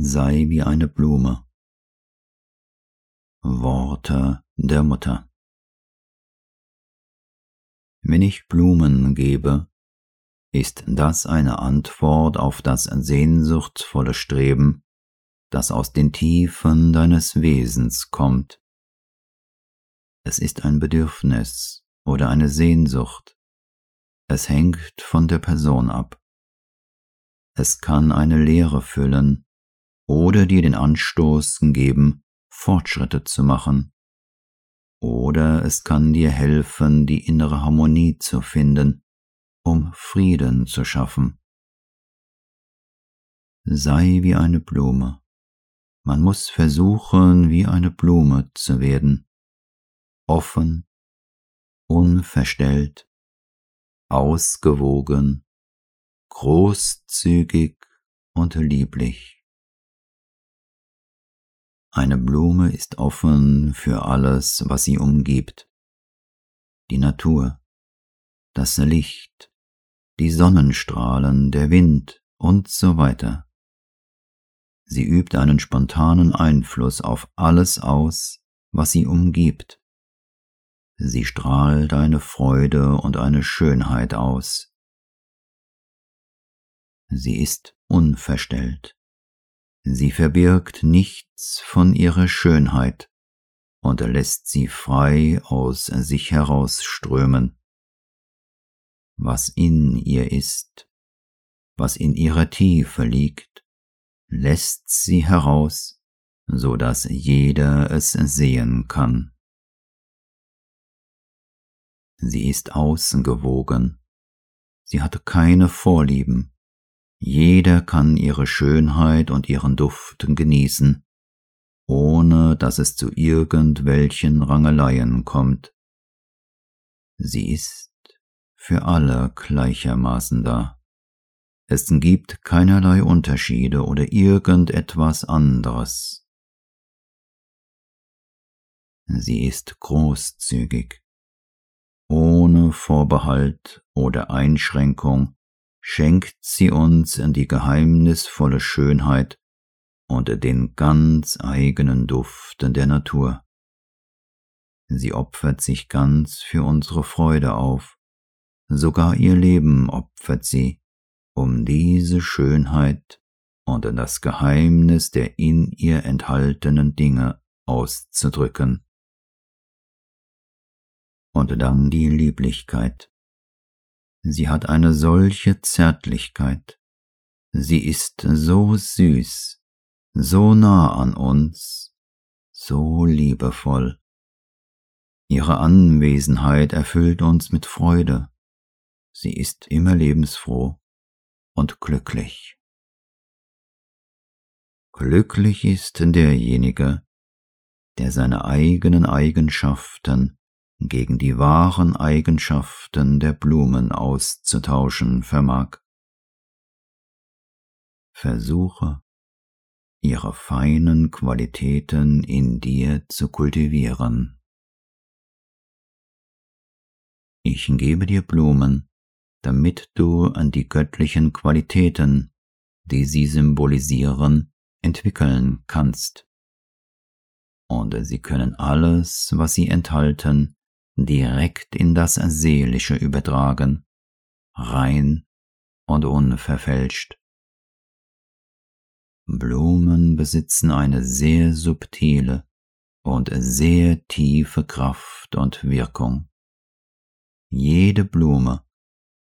sei wie eine Blume. Worte der Mutter. Wenn ich Blumen gebe, ist das eine Antwort auf das sehnsuchtsvolle Streben, das aus den Tiefen deines Wesens kommt. Es ist ein Bedürfnis oder eine Sehnsucht. Es hängt von der Person ab. Es kann eine Leere füllen, oder dir den Anstoß geben, Fortschritte zu machen. Oder es kann dir helfen, die innere Harmonie zu finden, um Frieden zu schaffen. Sei wie eine Blume. Man muss versuchen, wie eine Blume zu werden. Offen, unverstellt, ausgewogen, großzügig und lieblich. Eine Blume ist offen für alles, was sie umgibt. Die Natur, das Licht, die Sonnenstrahlen, der Wind und so weiter. Sie übt einen spontanen Einfluss auf alles aus, was sie umgibt. Sie strahlt eine Freude und eine Schönheit aus. Sie ist unverstellt. Sie verbirgt nichts von ihrer Schönheit und lässt sie frei aus sich herausströmen. Was in ihr ist, was in ihrer Tiefe liegt, lässt sie heraus, so dass jeder es sehen kann. Sie ist außengewogen, sie hat keine Vorlieben, jeder kann ihre Schönheit und ihren Duft genießen, ohne dass es zu irgendwelchen Rangeleien kommt. Sie ist für alle gleichermaßen da. Es gibt keinerlei Unterschiede oder irgendetwas anderes. Sie ist großzügig, ohne Vorbehalt oder Einschränkung schenkt sie uns die geheimnisvolle Schönheit und den ganz eigenen Duft der Natur. Sie opfert sich ganz für unsere Freude auf, sogar ihr Leben opfert sie, um diese Schönheit und das Geheimnis der in ihr enthaltenen Dinge auszudrücken. Und dann die Lieblichkeit. Sie hat eine solche Zärtlichkeit. Sie ist so süß, so nah an uns, so liebevoll. Ihre Anwesenheit erfüllt uns mit Freude. Sie ist immer lebensfroh und glücklich. Glücklich ist derjenige, der seine eigenen Eigenschaften gegen die wahren Eigenschaften der Blumen auszutauschen vermag. Versuche, ihre feinen Qualitäten in dir zu kultivieren. Ich gebe dir Blumen, damit du an die göttlichen Qualitäten, die sie symbolisieren, entwickeln kannst. Und sie können alles, was sie enthalten, direkt in das Seelische übertragen, rein und unverfälscht. Blumen besitzen eine sehr subtile und sehr tiefe Kraft und Wirkung. Jede Blume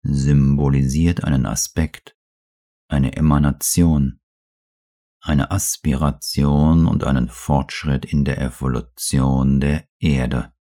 symbolisiert einen Aspekt, eine Emanation, eine Aspiration und einen Fortschritt in der Evolution der Erde.